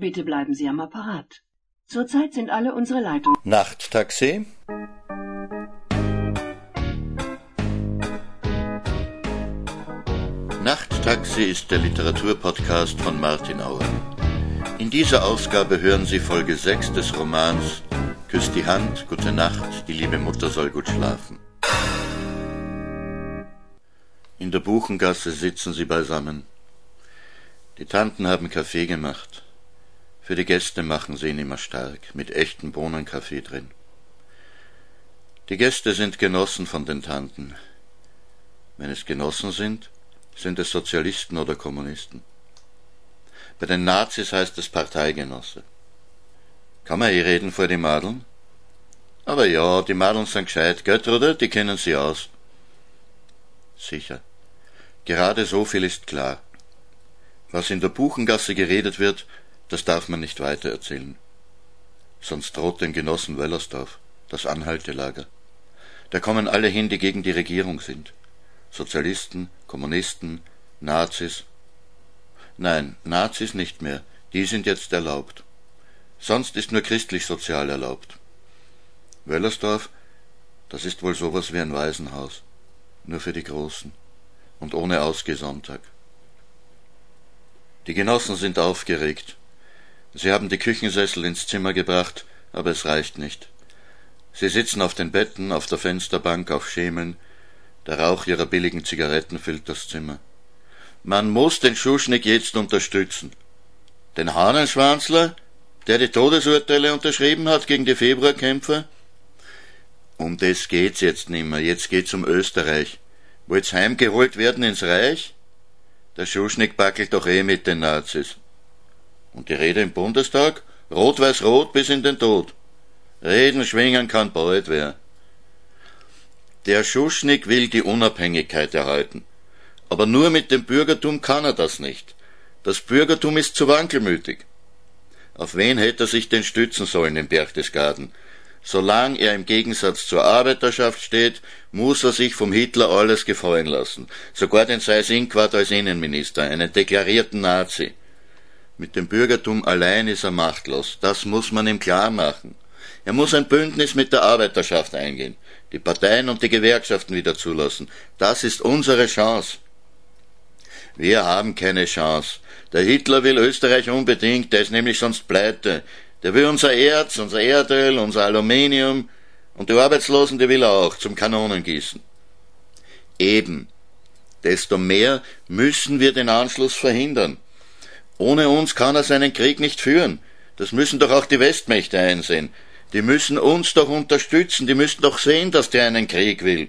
Bitte bleiben Sie am Apparat. Zurzeit sind alle unsere Leitungen. Nachttaxi? Nachttaxi ist der Literaturpodcast von Martin Auer. In dieser Ausgabe hören Sie Folge 6 des Romans Küss die Hand, gute Nacht, die liebe Mutter soll gut schlafen. In der Buchengasse sitzen sie beisammen. Die Tanten haben Kaffee gemacht. Für die Gäste machen sie ihn immer stark, mit echtem Bohnenkaffee drin. Die Gäste sind Genossen von den Tanten. Wenn es Genossen sind, sind es Sozialisten oder Kommunisten. Bei den Nazis heißt es Parteigenosse. Kann man eh reden vor die Madeln? Aber ja, die Madeln sind gescheit, Göttruder, die kennen sie aus. Sicher. Gerade so viel ist klar. Was in der Buchengasse geredet wird, das darf man nicht weitererzählen. Sonst droht den Genossen Wellersdorf das Anhaltelager. Da kommen alle hin, die gegen die Regierung sind. Sozialisten, Kommunisten, Nazis. Nein, Nazis nicht mehr, die sind jetzt erlaubt. Sonst ist nur christlich-sozial erlaubt. Wöllersdorf, das ist wohl sowas wie ein Waisenhaus, nur für die Großen und ohne Ausgehsonntag. Die Genossen sind aufgeregt. Sie haben die Küchensessel ins Zimmer gebracht, aber es reicht nicht. Sie sitzen auf den Betten, auf der Fensterbank, auf Schemeln. Der Rauch ihrer billigen Zigaretten füllt das Zimmer. Man muss den Schuschnigg jetzt unterstützen. Den Hahnenschwanzler, der die Todesurteile unterschrieben hat gegen die Februarkämpfer? Um das geht's jetzt nimmer. Jetzt geht's um Österreich. Wollt's heimgeholt werden ins Reich? Der Schuschnigg backelt doch eh mit den Nazis. Und die Rede im Bundestag? Rot-Weiß-Rot bis in den Tod. Reden schwingen kann bald wer. Der Schuschnigg will die Unabhängigkeit erhalten. Aber nur mit dem Bürgertum kann er das nicht. Das Bürgertum ist zu wankelmütig. Auf wen hätte er sich denn stützen sollen in Berchtesgaden? Solange er im Gegensatz zur Arbeiterschaft steht, muss er sich vom Hitler alles gefallen lassen. Sogar den Seyss-Inquart als Innenminister, einen deklarierten Nazi. Mit dem Bürgertum allein ist er machtlos. Das muss man ihm klar machen. Er muss ein Bündnis mit der Arbeiterschaft eingehen, die Parteien und die Gewerkschaften wieder zulassen. Das ist unsere Chance. Wir haben keine Chance. Der Hitler will Österreich unbedingt, der ist nämlich sonst pleite. Der will unser Erz, unser Erdöl, unser Aluminium und die Arbeitslosen, die will er auch zum Kanonengießen. Eben. Desto mehr müssen wir den Anschluss verhindern. Ohne uns kann er seinen Krieg nicht führen. Das müssen doch auch die Westmächte einsehen. Die müssen uns doch unterstützen, die müssen doch sehen, dass der einen Krieg will.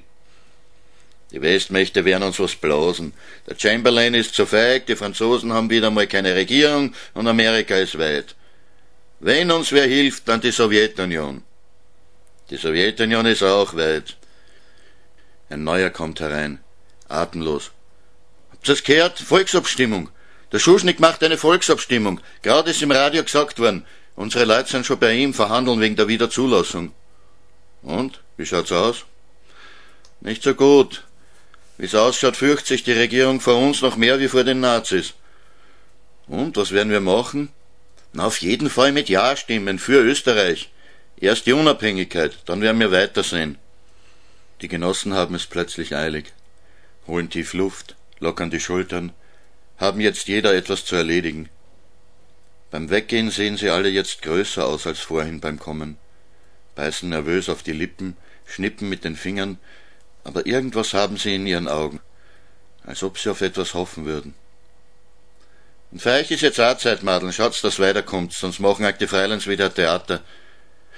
Die Westmächte werden uns was blasen. Der Chamberlain ist zu feig, die Franzosen haben wieder mal keine Regierung und Amerika ist weit. Wenn uns wer hilft, dann die Sowjetunion. Die Sowjetunion ist auch weit. Ein neuer kommt herein, atemlos. Habt ihr's gehört? Volksabstimmung. Der Schuschnigg macht eine Volksabstimmung. Gerade ist im Radio gesagt worden, unsere Leute sind schon bei ihm, verhandeln wegen der Wiederzulassung. Und? Wie schaut's aus? Nicht so gut. Wie's ausschaut, fürchtet sich die Regierung vor uns noch mehr wie vor den Nazis. Und was werden wir machen? Na, auf jeden Fall mit Ja stimmen für Österreich. Erst die Unabhängigkeit, dann werden wir weitersehen. Die Genossen haben es plötzlich eilig, holen tief Luft, lockern die Schultern, haben jetzt jeder etwas zu erledigen. Beim Weggehen sehen sie alle jetzt größer aus als vorhin beim Kommen, beißen nervös auf die Lippen, schnippen mit den Fingern, aber irgendwas haben sie in ihren Augen, als ob sie auf etwas hoffen würden. Und für euch ist jetzt auch Zeit, Madeln, schaut's, dass weiterkommt, sonst machen euch die Freilands wieder Theater.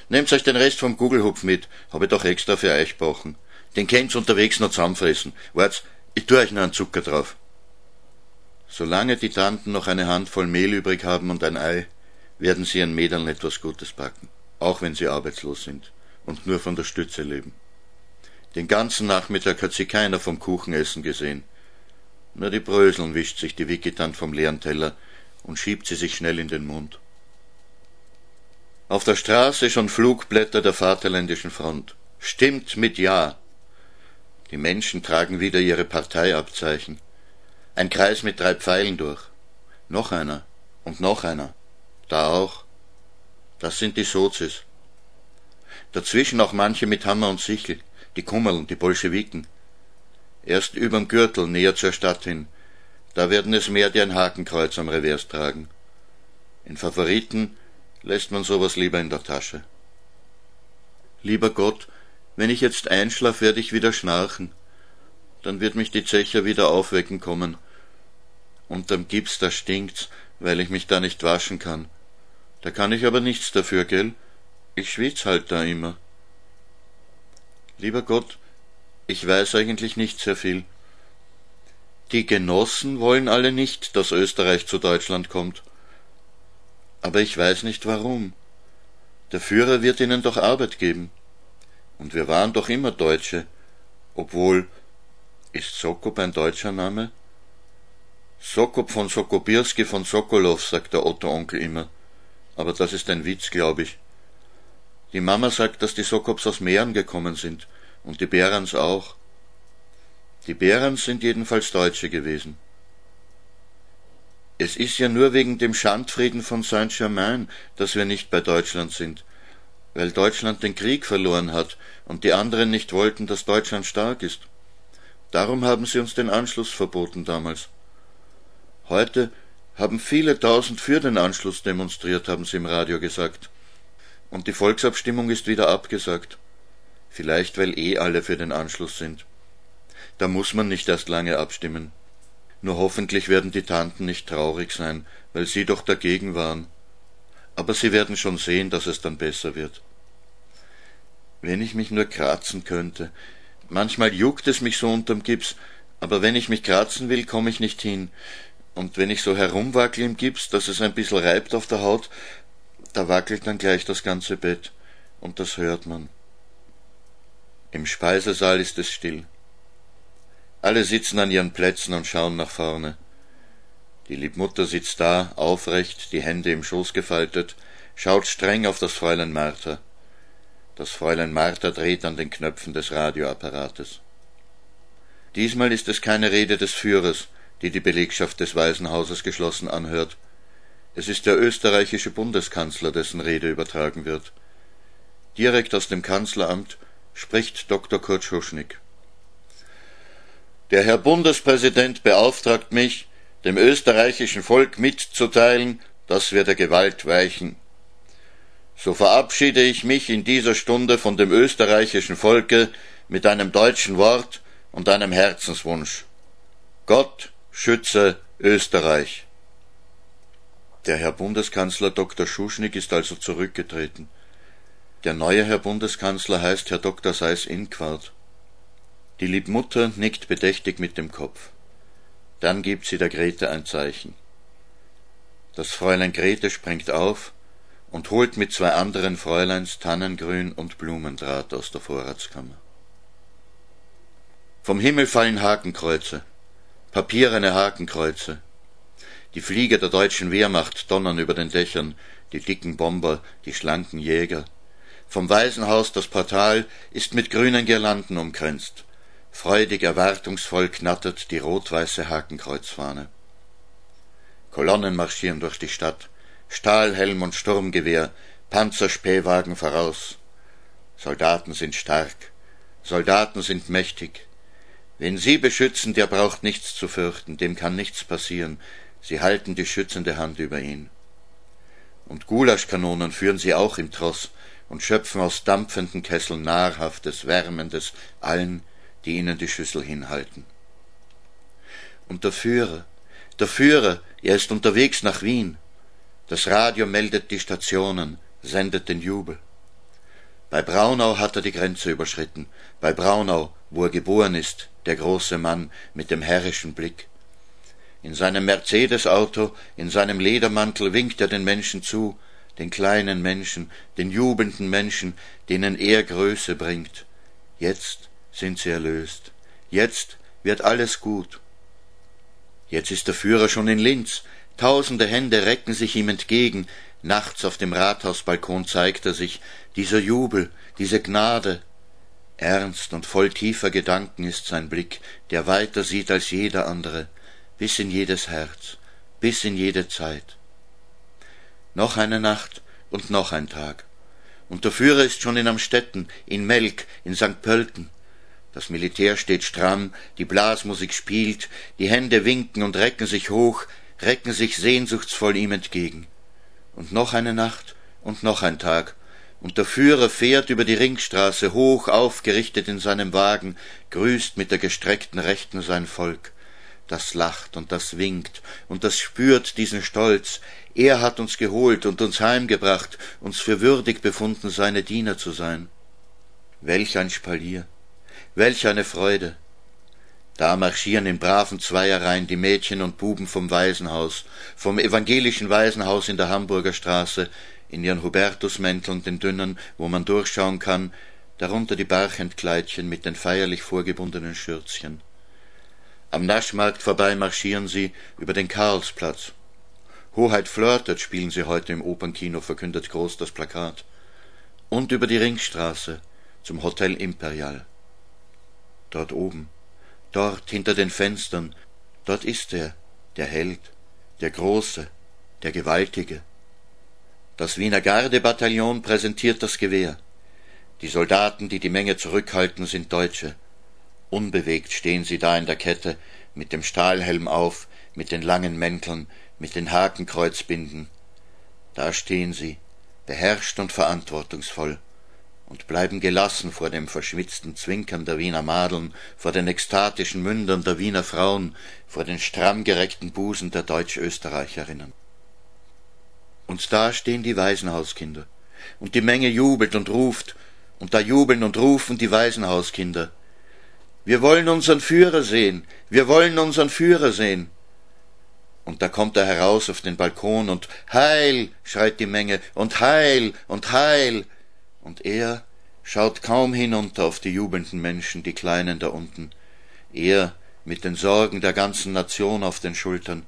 Nehmt euch den Rest vom Gugelhupf mit, hab ich doch extra für euch gebrochen. Den könnt's unterwegs noch zusammenfressen. Wart's, ich tu euch noch einen Zucker drauf. Solange die Tanten noch eine Handvoll Mehl übrig haben und ein Ei, werden sie ihren Mädeln etwas Gutes backen, auch wenn sie arbeitslos sind und nur von der Stütze leben. Den ganzen Nachmittag hat sie keiner vom Kuchenessen gesehen. Nur die Bröseln wischt sich die Wicketant vom leeren Teller und schiebt sie sich schnell in den Mund. Auf der Straße schon Flugblätter der Vaterländischen Front. Stimmt mit Ja. Die Menschen tragen wieder ihre Parteiabzeichen. Ein Kreis mit drei Pfeilen durch. Noch einer und noch einer. Da auch. Das sind die Sozis. Dazwischen auch manche mit Hammer und Sichel, die Kummerln, die Bolschewiken. Erst überm Gürtel, näher zur Stadt hin. Da werden es mehr, die ein Hakenkreuz am Revers tragen. In Favoriten lässt man sowas lieber in der Tasche. Lieber Gott, wenn ich jetzt einschlaf, werde ich wieder schnarchen. Dann wird mich die Zecher wieder aufwecken kommen. Unterm Gips, da stinkt's, weil ich mich da nicht waschen kann. Da kann ich aber nichts dafür, gell? Ich schwitz halt da immer. Lieber Gott, ich weiß eigentlich nicht sehr viel. Die Genossen wollen alle nicht, dass Österreich zu Deutschland kommt. Aber ich weiß nicht warum. Der Führer wird ihnen doch Arbeit geben. Und wir waren doch immer Deutsche. Obwohl, ist Sokop ein deutscher Name? Sokop von Sokobirski von Sokolow, sagt der Otto-Onkel immer. Aber das ist ein Witz, glaube ich. Die Mama sagt, dass die Sokops aus Mähren gekommen sind. Und die Berans auch. Die Berans sind jedenfalls Deutsche gewesen. Es ist ja nur wegen dem Schandfrieden von Saint-Germain, dass wir nicht bei Deutschland sind, weil Deutschland den Krieg verloren hat und die anderen nicht wollten, dass Deutschland stark ist. Darum haben sie uns den Anschluss verboten damals. Heute haben viele tausend für den Anschluss demonstriert, haben sie im Radio gesagt. Und die Volksabstimmung ist wieder abgesagt. Vielleicht weil eh alle für den Anschluss sind. Da muss man nicht erst lange abstimmen. Nur hoffentlich werden die Tanten nicht traurig sein, weil sie doch dagegen waren. Aber sie werden schon sehen, dass es dann besser wird. Wenn ich mich nur kratzen könnte. Manchmal juckt es mich so unterm Gips, aber wenn ich mich kratzen will, komme ich nicht hin. Und wenn ich so herumwackel im Gips, dass es ein bisschen reibt auf der Haut, da wackelt dann gleich das ganze Bett. Und das hört man. Im Speisesaal ist es still. Alle sitzen an ihren Plätzen und schauen nach vorne. Die Liebmutter sitzt da, aufrecht, die Hände im Schoß gefaltet, schaut streng auf das Fräulein Martha. Das Fräulein Martha dreht an den Knöpfen des Radioapparates. Diesmal ist es keine Rede des Führers, die die Belegschaft des Waisenhauses geschlossen anhört. Es ist der österreichische Bundeskanzler, dessen Rede übertragen wird. Direkt aus dem Kanzleramt spricht Dr. Kurt Schuschnigg. Der Herr Bundespräsident beauftragt mich, dem österreichischen Volk mitzuteilen, dass wir der Gewalt weichen. So verabschiede ich mich in dieser Stunde von dem österreichischen Volke mit einem deutschen Wort und einem Herzenswunsch. Gott schütze Österreich. Der Herr Bundeskanzler Dr. Schuschnigg ist also zurückgetreten. Der neue Herr Bundeskanzler heißt Herr Dr. Seyß-Inquart. Die Liebmutter nickt bedächtig mit dem Kopf. Dann gibt sie der Grete ein Zeichen. Das Fräulein Grete springt auf und holt mit zwei anderen Fräuleins Tannengrün und Blumendraht aus der Vorratskammer. Vom Himmel fallen Hakenkreuze, papierene Hakenkreuze. Die Flieger der deutschen Wehrmacht donnern über den Dächern, die dicken Bomber, die schlanken Jäger. Vom Waisenhaus das Portal ist mit grünen Girlanden umkränzt. Freudig erwartungsvoll knattert die rot-weiße Hakenkreuzfahne. Kolonnen marschieren durch die Stadt, Stahlhelm und Sturmgewehr, Panzerspähwagen voraus. Soldaten sind stark, Soldaten sind mächtig. Wen sie beschützen, der braucht nichts zu fürchten, dem kann nichts passieren, sie halten die schützende Hand über ihn. Und Gulaschkanonen führen sie auch im Tross und schöpfen aus dampfenden Kesseln nahrhaftes, wärmendes allen, die ihnen die Schüssel hinhalten. Und der Führer, der Führer, er ist unterwegs nach Wien. Das Radio meldet die Stationen, sendet den Jubel. Bei Braunau hat er die Grenze überschritten, bei Braunau, wo er geboren ist, der große Mann mit dem herrischen Blick. In seinem Mercedes-Auto, in seinem Ledermantel winkt er den Menschen zu, den kleinen Menschen, den jubelnden Menschen, denen er Größe bringt. Jetzt sind sie erlöst. Jetzt wird alles gut. Jetzt ist der Führer schon in Linz. Tausende Hände recken sich ihm entgegen. Nachts auf dem Rathausbalkon zeigt er sich. Dieser Jubel, diese Gnade. Ernst und voll tiefer Gedanken ist sein Blick, der weiter sieht als jeder andere, bis in jedes Herz, bis in jede Zeit. Noch eine Nacht und noch ein Tag. Und der Führer ist schon in Amstetten, in Melk, in St. Pölten. Das Militär steht stramm, die Blasmusik spielt, die Hände winken und recken sich hoch, recken sich sehnsuchtsvoll ihm entgegen. Und noch eine Nacht und noch ein Tag, und der Führer fährt über die Ringstraße hoch aufgerichtet in seinem Wagen, grüßt mit der gestreckten Rechten sein Volk. Das lacht und das winkt und das spürt diesen Stolz. Er hat uns geholt und uns heimgebracht, uns für würdig befunden, seine Diener zu sein. Welch ein Spalier, welch eine Freude! Da marschieren in braven Zweierreihen die Mädchen und Buben vom Waisenhaus, vom evangelischen Waisenhaus in der Hamburger Straße, in ihren Hubertusmänteln, den dünnen, wo man durchschauen kann, darunter die Barchentkleidchen mit den feierlich vorgebundenen Schürzchen. Am Naschmarkt vorbei marschieren sie über den Karlsplatz. Hoheit flirtet, spielen sie heute im Opernkino, verkündet groß das Plakat. Und über die Ringstraße zum Hotel Imperial. Dort oben, dort hinter den Fenstern, dort ist er, der Held, der Große, der Gewaltige. Das Wiener Gardebataillon präsentiert das Gewehr. Die Soldaten, die die Menge zurückhalten, sind Deutsche. Unbewegt stehen sie da in der Kette, mit dem Stahlhelm auf, mit den langen Mänteln, mit den Hakenkreuzbinden. Da stehen sie, beherrscht und verantwortungsvoll und bleiben gelassen vor dem verschwitzten Zwinkern der Wiener Madeln, vor den ekstatischen Mündern der Wiener Frauen, vor den stramm gereckten Busen der Deutsch-Österreicherinnen. Und da stehen die Waisenhauskinder, und die Menge jubelt und ruft, und da jubeln und rufen die Waisenhauskinder. Wir wollen unseren Führer sehen, wir wollen unseren Führer sehen. Und da kommt er heraus auf den Balkon und Heil, schreit die Menge, und Heil, und Heil, und er schaut kaum hinunter auf die jubelnden Menschen, die Kleinen da unten. Er mit den Sorgen der ganzen Nation auf den Schultern.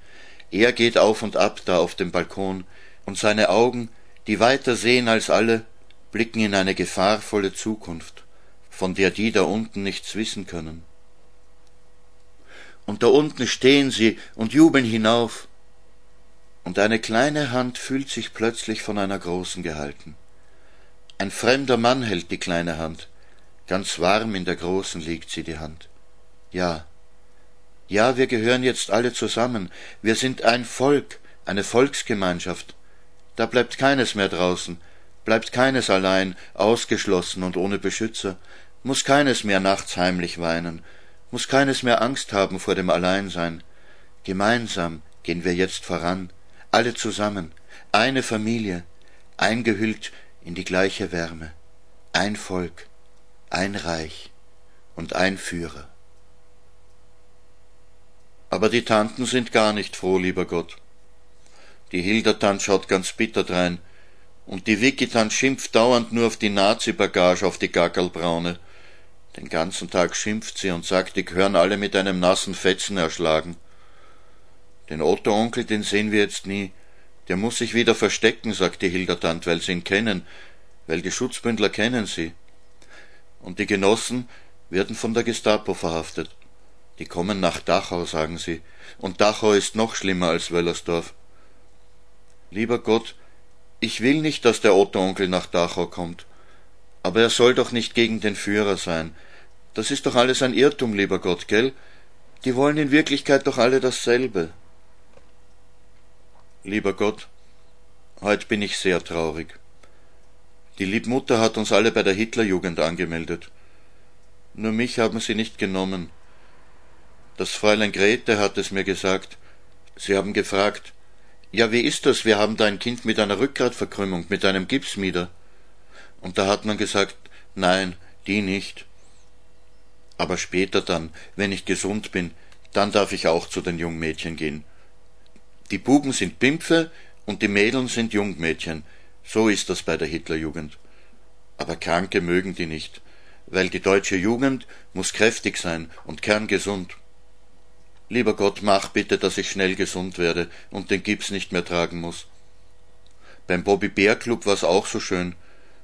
Er geht auf und ab da auf dem Balkon, und seine Augen, die weiter sehen als alle, blicken in eine gefahrvolle Zukunft, von der die da unten nichts wissen können. Und da unten stehen sie und jubeln hinauf, und eine kleine Hand fühlt sich plötzlich von einer großen gehalten. Ein fremder Mann hält die kleine Hand. Ganz warm in der großen liegt sie die Hand. Ja, ja, wir gehören jetzt alle zusammen. Wir sind ein Volk, eine Volksgemeinschaft. Da bleibt keines mehr draußen, bleibt keines allein, ausgeschlossen und ohne Beschützer, muss keines mehr nachts heimlich weinen, muss keines mehr Angst haben vor dem Alleinsein. Gemeinsam gehen wir jetzt voran, alle zusammen, eine Familie, eingehüllt in die gleiche Wärme, ein Volk, ein Reich und ein Führer. Aber die Tanten sind gar nicht froh, lieber Gott. Die Hildertant schaut ganz bitter drein, und die Wikitant schimpft dauernd nur auf die Nazi-Bagage, auf die Gackerlbraune. Den ganzen Tag schimpft sie und sagt, die gehören alle mit einem nassen Fetzen erschlagen. Den Otto-Onkel, den sehen wir jetzt nie, der muss sich wieder verstecken, sagt die Hildertant, weil sie ihn kennen, weil die Schutzbündler kennen sie. Und die Genossen werden von der Gestapo verhaftet. Die kommen nach Dachau, sagen sie, und Dachau ist noch schlimmer als Wöllersdorf. Lieber Gott, ich will nicht, dass der Otto-Onkel nach Dachau kommt, aber er soll doch nicht gegen den Führer sein. Das ist doch alles ein Irrtum, lieber Gott, gell? Die wollen in Wirklichkeit doch alle dasselbe. Lieber Gott, heut bin ich sehr traurig. Die Liebmutter hat uns alle bei der Hitlerjugend angemeldet. Nur mich haben sie nicht genommen. Das Fräulein Grete hat es mir gesagt. Sie haben gefragt, ja, wie ist das? Wir haben da ein Kind mit einer Rückgratverkrümmung, mit einem Gipsmieder. Und da hat man gesagt, nein, die nicht. Aber später dann, wenn ich gesund bin, dann darf ich auch zu den Jungmädchen gehen. Die Buben sind Pimpfe und die Mädeln sind Jungmädchen. So ist das bei der Hitlerjugend. Aber Kranke mögen die nicht, weil die deutsche Jugend muss kräftig sein und kerngesund. Lieber Gott, mach bitte, dass ich schnell gesund werde und den Gips nicht mehr tragen muss. Beim Bobby Bär Club war's auch so schön.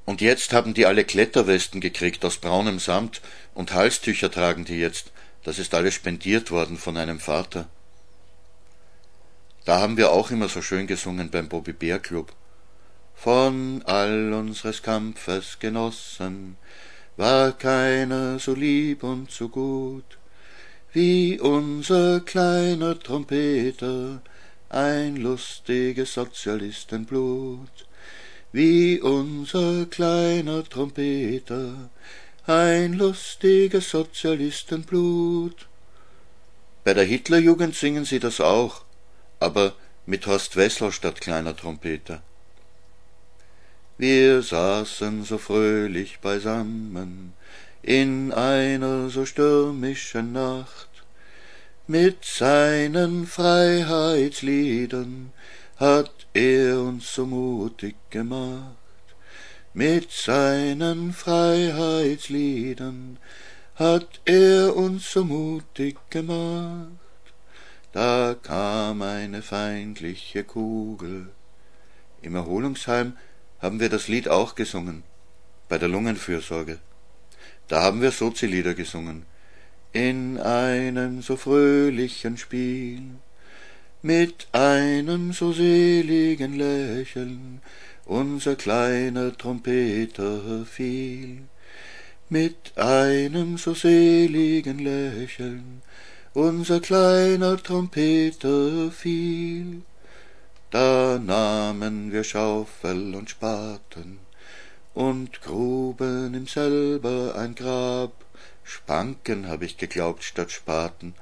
Und jetzt haben die alle Kletterwesten gekriegt aus braunem Samt und Halstücher tragen die jetzt. Das ist alles spendiert worden von einem Vater. Da haben wir auch immer so schön gesungen beim Bobby Bär Club. von all unseres Kampfes Genossen, war keiner so lieb und so gut, wie unser kleiner Trompeter, ein lustiges Sozialistenblut, wie unser kleiner Trompeter, ein lustiges Sozialistenblut. Bei der Hitlerjugend singen sie das auch, aber mit Horst Wessel statt kleiner Trompeter. Wir saßen so fröhlich beisammen in einer so stürmischen Nacht, mit seinen Freiheitsliedern hat er uns so mutig gemacht. Mit seinen Freiheitsliedern hat er uns so mutig gemacht. Da kam eine feindliche Kugel. Im Erholungsheim haben wir das Lied auch gesungen, bei der Lungenfürsorge. Da haben wir Sozi-Lieder gesungen. In einem so fröhlichen Spiel, mit einem so seligen Lächeln, unser kleiner Trompeter fiel. Mit einem so seligen Lächeln, unser kleiner Trompeter fiel. Da nahmen wir Schaufel und Spaten und gruben ihm selber ein Grab. Spanken hab ich geglaubt statt Spaten.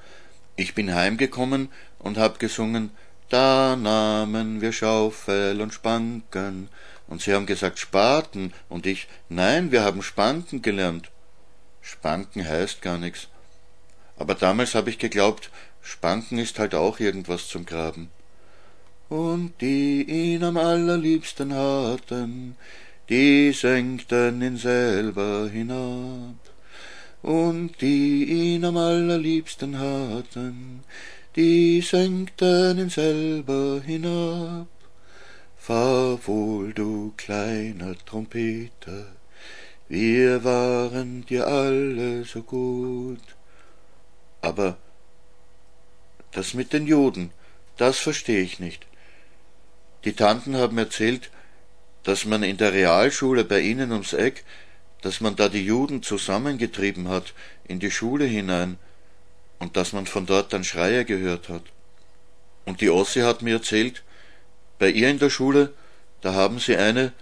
Ich bin heimgekommen und hab gesungen, da nahmen wir Schaufel und Spanken. Und sie haben gesagt Spaten und ich, nein, wir haben Spanken gelernt. Spanken heißt gar nichts. Aber damals hab ich geglaubt, Spanken ist halt auch irgendwas zum Graben und die ihn am allerliebsten hatten, die senkten ihn selber hinab. Und die ihn am allerliebsten hatten, die senkten ihn selber hinab. Fahr wohl, du kleiner Trompeter, wir waren dir alle so gut. Aber das mit den Juden, das versteh ich nicht. Die Tanten haben erzählt, dass man in der Realschule bei ihnen ums Eck, dass man da die Juden zusammengetrieben hat in die Schule hinein und dass man von dort dann Schreie gehört hat. Und die Ossi hat mir erzählt, bei ihr in der Schule, da haben sie eine,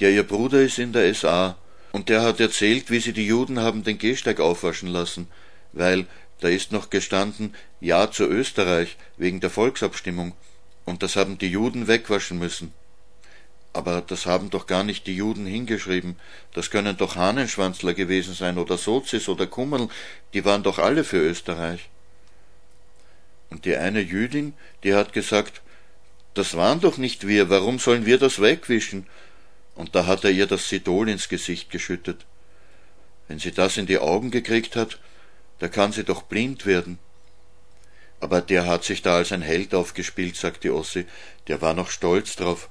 der ihr Bruder ist in der SA, und der hat erzählt, wie sie die Juden haben den Gehsteig aufwaschen lassen, weil da ist noch gestanden Ja zu Österreich wegen der Volksabstimmung, und das haben die Juden wegwaschen müssen. Aber das haben doch gar nicht die Juden hingeschrieben. Das können doch Hahnenschwanzler gewesen sein oder Sozis oder Kummerl, die waren doch alle für Österreich. Und die eine Jüdin, die hat gesagt, das waren doch nicht wir, warum sollen wir das wegwischen? Und da hat er ihr das Sidol ins Gesicht geschüttet. Wenn sie das in die Augen gekriegt hat, da kann sie doch blind werden. Aber der hat sich da als ein Held aufgespielt, sagt die Ossi. Der war noch stolz drauf.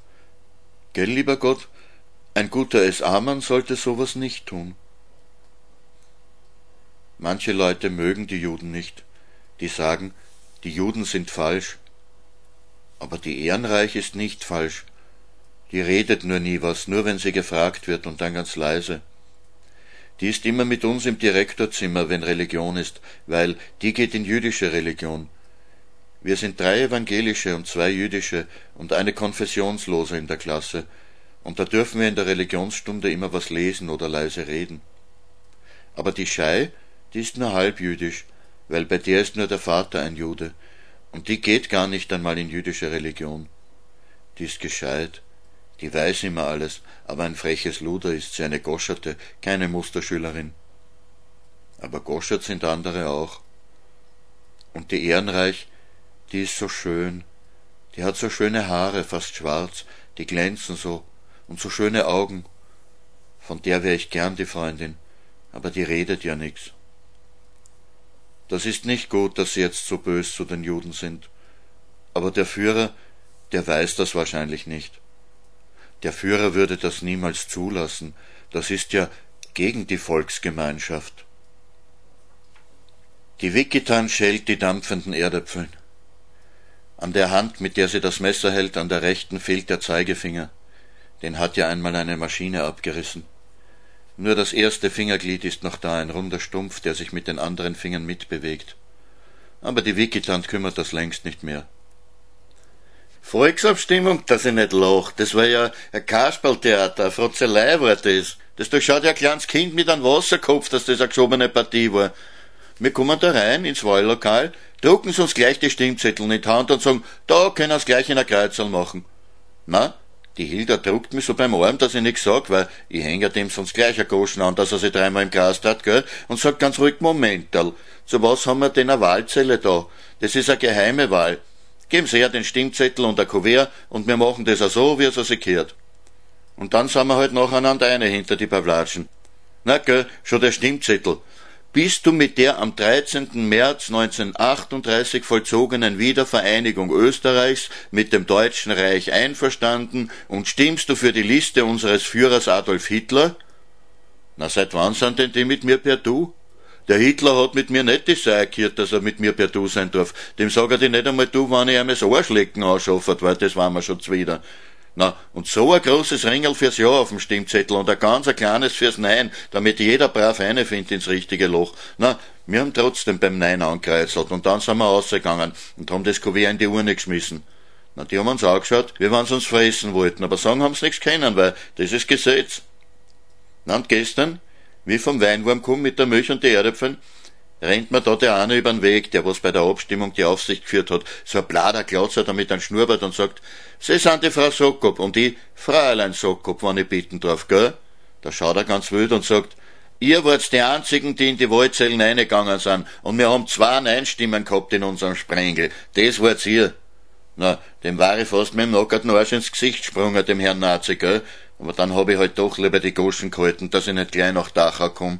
Gell, lieber Gott, ein guter SA-Mann sollte sowas nicht tun. Manche Leute mögen die Juden nicht. Die sagen, die Juden sind falsch. Aber die Ehrenreich ist nicht falsch. Die redet nur nie was, nur wenn sie gefragt wird und dann ganz leise. Die ist immer mit uns im Direktorzimmer, wenn Religion ist, weil die geht in jüdische Religion. Wir sind drei evangelische und zwei jüdische und eine konfessionslose in der Klasse, und da dürfen wir in der Religionsstunde immer was lesen oder leise reden. Aber die Schei, die ist nur halb jüdisch, weil bei der ist nur der Vater ein Jude, und die geht gar nicht einmal in jüdische Religion. Die ist gescheit, die weiß immer alles, aber ein freches Luder ist sie, eine Goscherte, keine Musterschülerin. Aber Goschert sind andere auch. Und die Ehrenreich, die ist so schön, die hat so schöne Haare, fast schwarz, die glänzen so, und so schöne Augen. Von der wär ich gern die Freundin, aber die redet ja nix. Das ist nicht gut, dass sie jetzt so bös zu den Juden sind. Aber der Führer, der weiß das wahrscheinlich nicht. Der Führer würde das niemals zulassen. Das ist ja gegen die Volksgemeinschaft. Die Wikitan schält die dampfenden Erdäpfeln. An der Hand, mit der sie das Messer hält, an der rechten fehlt der Zeigefinger. Den hat ja einmal eine Maschine abgerissen. Nur das erste Fingerglied ist noch da, ein runder Stumpf, der sich mit den anderen Fingern mitbewegt. Aber die Wikitant kümmert das längst nicht mehr. Volksabstimmung, dass ich nicht lach. Das war ja ein Kasperltheater, ein Frotzelei war das. Das durchschaut ja ein kleines Kind mit einem Wasserkopf, dass das eine geschobene Partie war. Wir kommen da rein ins Wahllokal, drucken sie uns gleich die Stimmzettel in die Hand und sagen, da können sie gleich in der Kreuzerl machen. Na, die Hilda druckt mich so beim Arm, dass ich nix sag, weil ich häng ja dem sonst gleich ein Goschen an, dass er sich dreimal im Gras hat, gell, und sagt ganz ruhig, Momental, zu was haben wir denn eine Wahlzelle da? Das ist eine geheime Wahl. Geben Sie her den Stimmzettel und ein Kuvert und wir machen das auch so, wie es sich gehört. Und dann sind wir halt nacheinander eine hinter die Pavlatschen. Na gell, schon der Stimmzettel. Bist du mit der am 13. März 1938 vollzogenen Wiedervereinigung Österreichs mit dem Deutschen Reich einverstanden und stimmst du für die Liste unseres Führers Adolf Hitler? Na, seit wann sind denn die mit mir per Du? Der Hitler hat mit mir nicht das erklärt, dass er mit mir per Du sein darf. Dem sag er dir nicht einmal du, wann ich ihm das Arschlecken anschaffert, weil das war mir schon zuwider. Na, und so ein großes Ringel fürs Ja auf dem Stimmzettel und ein ganz ein kleines fürs Nein, damit jeder brav eine findet ins richtige Loch. Na, wir haben trotzdem beim Nein angekreuzelt und dann sind wir rausgegangen und haben das Kuvert in die Urne geschmissen. Na, die haben uns angeschaut, wie wenn sie uns fressen wollten, aber sagen haben sie nichts kennen, weil das ist Gesetz. Na, und gestern wie vom Weinwurm kommt mit der Milch und die Erdäpfeln, rennt mir da der eine übern Weg, der was bei der Abstimmung die Aufsicht geführt hat, so ein blader Klautzer damit ein Schnurrbart und sagt, Sie sind die Frau Sokop und ich, Fräulein Sokop, wenn ich bitten darf, gell? Da schaut er ganz wild und sagt, Ihr wart die einzigen, die in die Wahlzellen eingegangen sind, und wir haben zwei Nein-Stimmen gehabt in unserem Sprengel. Das wart ihr. Na, dem war ich fast mit dem nackerten Arsch ins Gesicht gesprungen, dem Herrn Nazi, gell? Aber dann hab ich halt doch lieber die Goschen gehalten, dass ich nicht gleich nach Dachau komm.